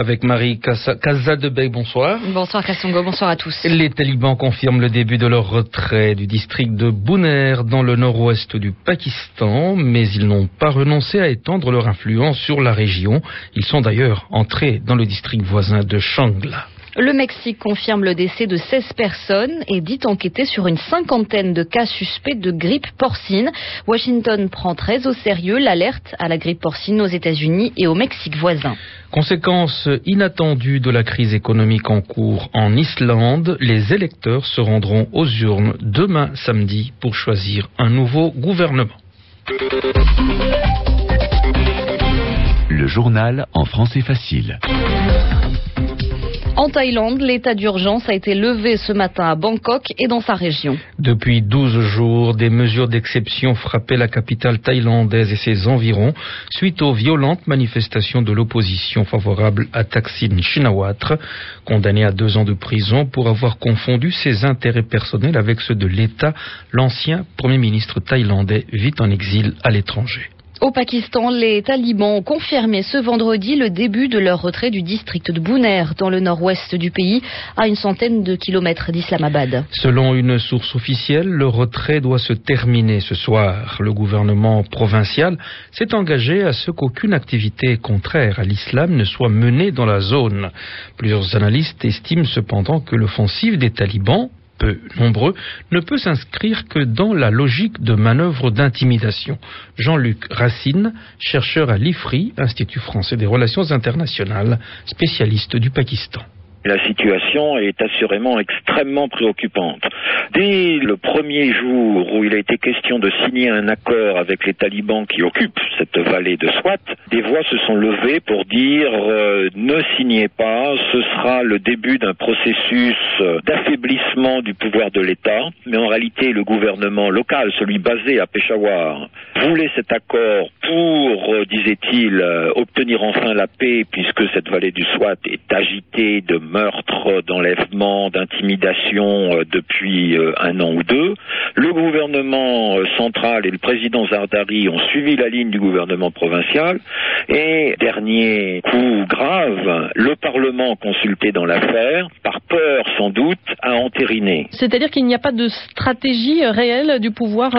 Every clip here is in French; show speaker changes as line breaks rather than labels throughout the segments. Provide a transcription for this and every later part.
Avec Marie Kazadebey, bonsoir.
Bonsoir Kasongo, bonsoir à tous.
Les talibans confirment le début de leur retrait du district de Bouner dans le nord-ouest du Pakistan, mais ils n'ont pas renoncé à étendre leur influence sur la région. Ils sont d'ailleurs entrés dans le district voisin de Shangla.
Le Mexique confirme le décès de 16 personnes et dit enquêter sur une cinquantaine de cas suspects de grippe porcine. Washington prend très au sérieux l'alerte à la grippe porcine aux États-Unis et au Mexique voisin.
Conséquence inattendue de la crise économique en cours en Islande, les électeurs se rendront aux urnes demain samedi pour choisir un nouveau gouvernement.
Le journal en français facile.
En Thaïlande, l'état d'urgence a été levé ce matin à Bangkok et dans sa région.
Depuis 12 jours, des mesures d'exception frappaient la capitale thaïlandaise et ses environs suite aux violentes manifestations de l'opposition favorable à Thaksin Shinawatra, condamné à deux ans de prison pour avoir confondu ses intérêts personnels avec ceux de l'État. L'ancien Premier ministre thaïlandais vit en exil à l'étranger.
Au Pakistan, les talibans ont confirmé ce vendredi le début de leur retrait du district de Bouner, dans le nord-ouest du pays, à une centaine de kilomètres d'Islamabad.
Selon une source officielle, le retrait doit se terminer ce soir. Le gouvernement provincial s'est engagé à ce qu'aucune activité contraire à l'islam ne soit menée dans la zone. Plusieurs analystes estiment cependant que l'offensive des talibans peu nombreux, ne peut s'inscrire que dans la logique de manœuvre d'intimidation. Jean-Luc Racine, chercheur à l'IFRI, Institut français des relations internationales, spécialiste du Pakistan.
La situation est assurément extrêmement préoccupante. Dès le premier jour où il a été question de signer un accord avec les talibans qui occupent cette vallée de Swat, des voix se sont levées pour dire euh, ne signez pas, ce sera le début d'un processus d'affaiblissement du pouvoir de l'État. Mais en réalité, le gouvernement local, celui basé à Peshawar, voulait cet accord pour, euh, disait-il, euh, obtenir enfin la paix puisque cette vallée du Swat est agitée de meurtres, d'enlèvements, d'intimidation euh, depuis euh, un an ou deux. Le gouvernement euh, central et le président Zardari ont suivi la ligne du gouvernement provincial. Et dernier coup grave, le Parlement consulté dans l'affaire, par peur sans doute, a entériné.
C'est-à-dire qu'il n'y a pas de stratégie réelle du pouvoir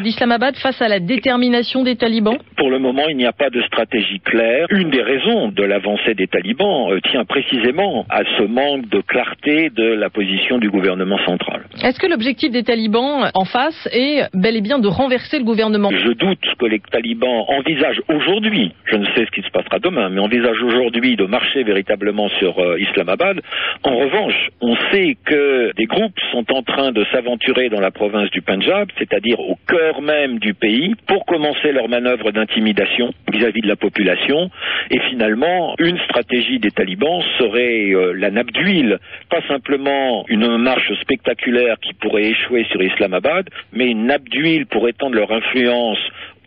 d'Islamabad face à la détermination des talibans?
Pour le moment, il n'y a pas de stratégie claire. Une des raisons de l'avancée des talibans tient précisément à ce manque de clarté de la position du gouvernement central.
Est-ce que l'objectif des talibans en face est bel et bien de renverser le gouvernement?
Je doute que les talibans envisagent aujourd'hui, je ne sais ce qui se passera demain, mais envisagent aujourd'hui de marcher véritablement sur euh, Islamabad. En revanche, on sait que des groupes sont en train de s'aventurer dans la province du Punjab, c'est-à-dire au cœur même du pays, pour commencer leur manœuvre d'intimidation vis-à-vis de la population. Et finalement, une stratégie des talibans serait euh, la d'huile, pas simplement une marche spectaculaire qui pourrait échouer sur Islamabad, mais une nappe pour étendre leur influence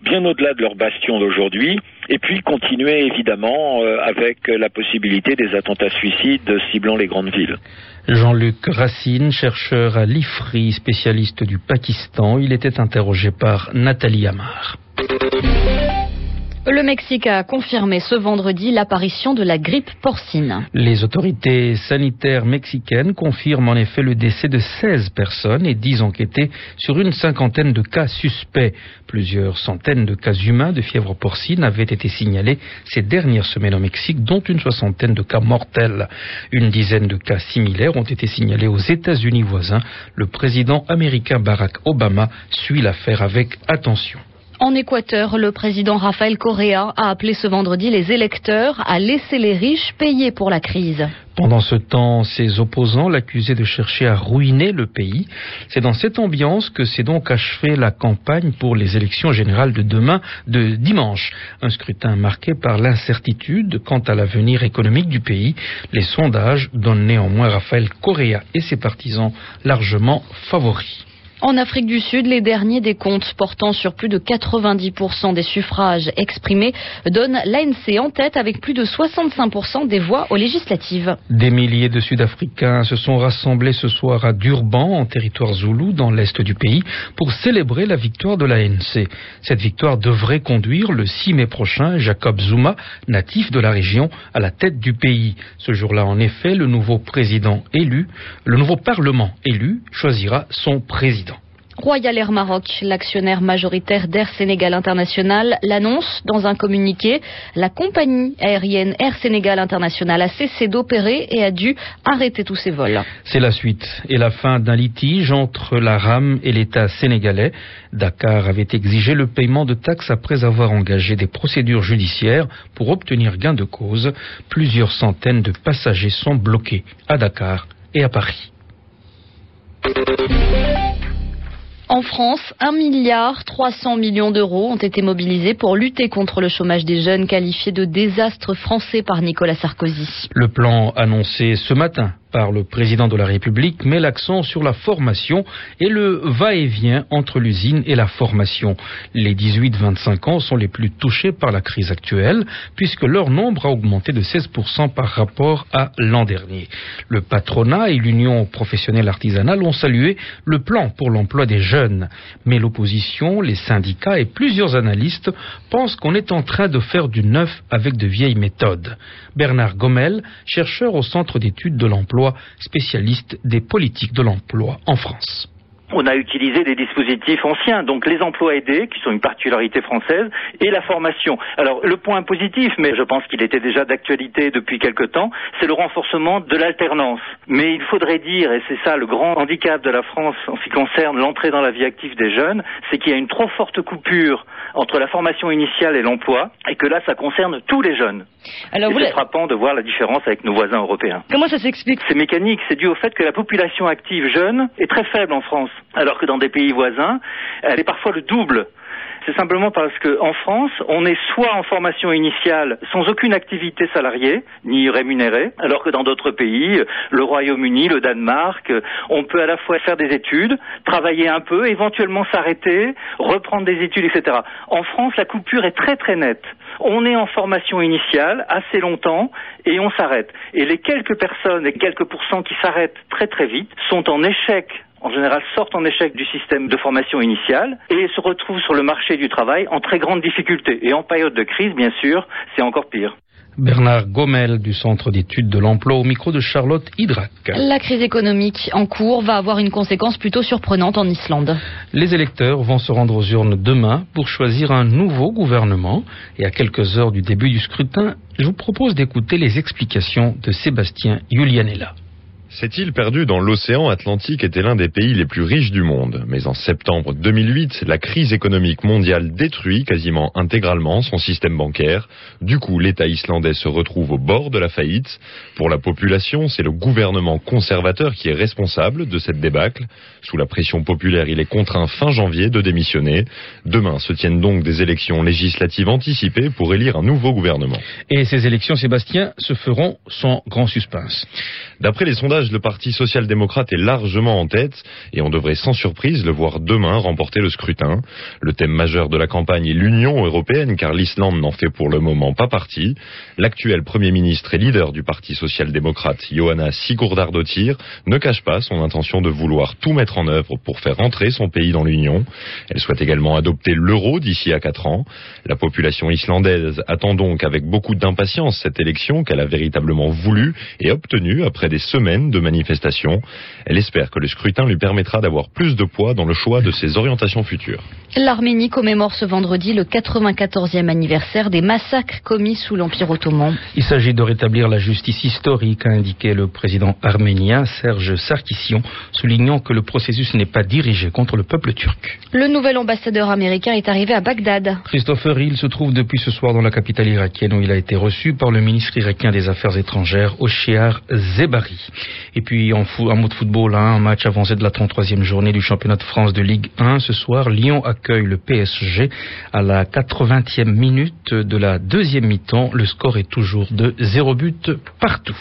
bien au-delà de leur bastion d'aujourd'hui, et puis continuer évidemment euh, avec la possibilité des attentats suicides ciblant les grandes villes.
Jean-Luc Racine, chercheur à l'IFRI, spécialiste du Pakistan, il était interrogé par Nathalie Amar.
Le Mexique a confirmé ce vendredi l'apparition de la grippe porcine.
Les autorités sanitaires mexicaines confirment en effet le décès de 16 personnes et 10 enquêtés sur une cinquantaine de cas suspects. Plusieurs centaines de cas humains de fièvre porcine avaient été signalés ces dernières semaines au Mexique, dont une soixantaine de cas mortels. Une dizaine de cas similaires ont été signalés aux États-Unis voisins. Le président américain Barack Obama suit l'affaire avec attention.
En Équateur, le président Rafael Correa a appelé ce vendredi les électeurs à laisser les riches payer pour la crise.
Pendant ce temps, ses opposants l'accusaient de chercher à ruiner le pays. C'est dans cette ambiance que s'est donc achevée la campagne pour les élections générales de demain, de dimanche. Un scrutin marqué par l'incertitude quant à l'avenir économique du pays. Les sondages donnent néanmoins Rafael Correa et ses partisans largement favoris.
En Afrique du Sud, les derniers décomptes portant sur plus de 90% des suffrages exprimés donnent l'ANC en tête avec plus de 65% des voix aux législatives.
Des milliers de Sud-Africains se sont rassemblés ce soir à Durban, en territoire zoulou, dans l'est du pays, pour célébrer la victoire de l'ANC. Cette victoire devrait conduire le 6 mai prochain Jacob Zuma, natif de la région, à la tête du pays. Ce jour-là, en effet, le nouveau président élu, le nouveau parlement élu, choisira son président.
Royal Air Maroc, l'actionnaire majoritaire d'Air Sénégal International, l'annonce dans un communiqué. La compagnie aérienne Air Sénégal International a cessé d'opérer et a dû arrêter tous ses vols.
C'est la suite et la fin d'un litige entre la RAM et l'État sénégalais. Dakar avait exigé le paiement de taxes après avoir engagé des procédures judiciaires pour obtenir gain de cause. Plusieurs centaines de passagers sont bloqués à Dakar et à Paris.
En France, 1 milliard 300 millions d'euros ont été mobilisés pour lutter contre le chômage des jeunes qualifié de désastre français par Nicolas Sarkozy.
Le plan annoncé ce matin par le président de la République met l'accent sur la formation et le va-et-vient entre l'usine et la formation. Les 18-25 ans sont les plus touchés par la crise actuelle puisque leur nombre a augmenté de 16% par rapport à l'an dernier. Le patronat et l'union professionnelle artisanale ont salué le plan pour l'emploi des jeunes. Mais l'opposition, les syndicats et plusieurs analystes pensent qu'on est en train de faire du neuf avec de vieilles méthodes. Bernard Gomel, chercheur au Centre d'études de l'emploi, spécialiste des politiques de l'emploi en France
on a utilisé des dispositifs anciens, donc les emplois aidés, qui sont une particularité française, et la formation. Alors le point positif, mais je pense qu'il était déjà d'actualité depuis quelque temps, c'est le renforcement de l'alternance. Mais il faudrait dire, et c'est ça le grand handicap de la France en ce qui concerne l'entrée dans la vie active des jeunes, c'est qu'il y a une trop forte coupure entre la formation initiale et l'emploi, et que là, ça concerne tous les jeunes. Alors, c'est frappant de voir la différence avec nos voisins européens.
Comment ça s'explique?
C'est mécanique, c'est dû au fait que la population active jeune est très faible en France alors que dans des pays voisins, elle est parfois le double. C'est simplement parce qu'en France, on est soit en formation initiale sans aucune activité salariée ni rémunérée, alors que dans d'autres pays, le Royaume-Uni, le Danemark, on peut à la fois faire des études, travailler un peu, éventuellement s'arrêter, reprendre des études, etc. En France, la coupure est très très nette. On est en formation initiale assez longtemps et on s'arrête. Et les quelques personnes, les quelques pourcents qui s'arrêtent très très vite, sont en échec en général sortent en échec du système de formation initiale et se retrouvent sur le marché du travail en très grande difficulté. Et en période de crise, bien sûr, c'est encore pire.
Bernard Gomel du Centre d'études de l'emploi au micro de Charlotte Hydrac.
La crise économique en cours va avoir une conséquence plutôt surprenante en Islande.
Les électeurs vont se rendre aux urnes demain pour choisir un nouveau gouvernement et à quelques heures du début du scrutin, je vous propose d'écouter les explications de Sébastien Julianella.
Cette île perdue dans l'océan Atlantique était l'un des pays les plus riches du monde. Mais en septembre 2008, la crise économique mondiale détruit quasiment intégralement son système bancaire. Du coup, l'État islandais se retrouve au bord de la faillite. Pour la population, c'est le gouvernement conservateur qui est responsable de cette débâcle. Sous la pression populaire, il est contraint fin janvier de démissionner. Demain se tiennent donc des élections législatives anticipées pour élire un nouveau gouvernement.
Et ces élections, Sébastien, se feront sans grand suspense.
D'après les sondages, le Parti social-démocrate est largement en tête et on devrait sans surprise le voir demain remporter le scrutin. Le thème majeur de la campagne est l'Union européenne car l'Islande n'en fait pour le moment pas partie. L'actuel Premier ministre et leader du Parti social-démocrate, Johanna Sigurdardottir, ne cache pas son intention de vouloir tout mettre en œuvre pour faire entrer son pays dans l'Union. Elle souhaite également adopter l'euro d'ici à quatre ans. La population islandaise attend donc avec beaucoup d'impatience cette élection qu'elle a véritablement voulu et obtenue après des semaines de manifestations. Elle espère que le scrutin lui permettra d'avoir plus de poids dans le choix de ses orientations futures.
L'Arménie commémore ce vendredi le 94e anniversaire des massacres commis sous l'Empire ottoman.
Il s'agit de rétablir la justice historique, a indiqué le président arménien Serge Sarkissian, soulignant que le processus n'est pas dirigé contre le peuple turc.
Le nouvel ambassadeur américain est arrivé à Bagdad.
Christopher Hill se trouve depuis ce soir dans la capitale irakienne où il a été reçu par le ministre irakien des Affaires étrangères, Oshiar Zebari. Et puis en, mot de football, hein, un match avancé de la 33e journée du championnat de France de Ligue 1. Ce soir, Lyon accueille le PSG à la 80e minute de la deuxième mi-temps. Le score est toujours de 0 but partout.